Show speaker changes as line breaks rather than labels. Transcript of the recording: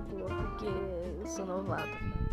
boa, porque eu sou novato.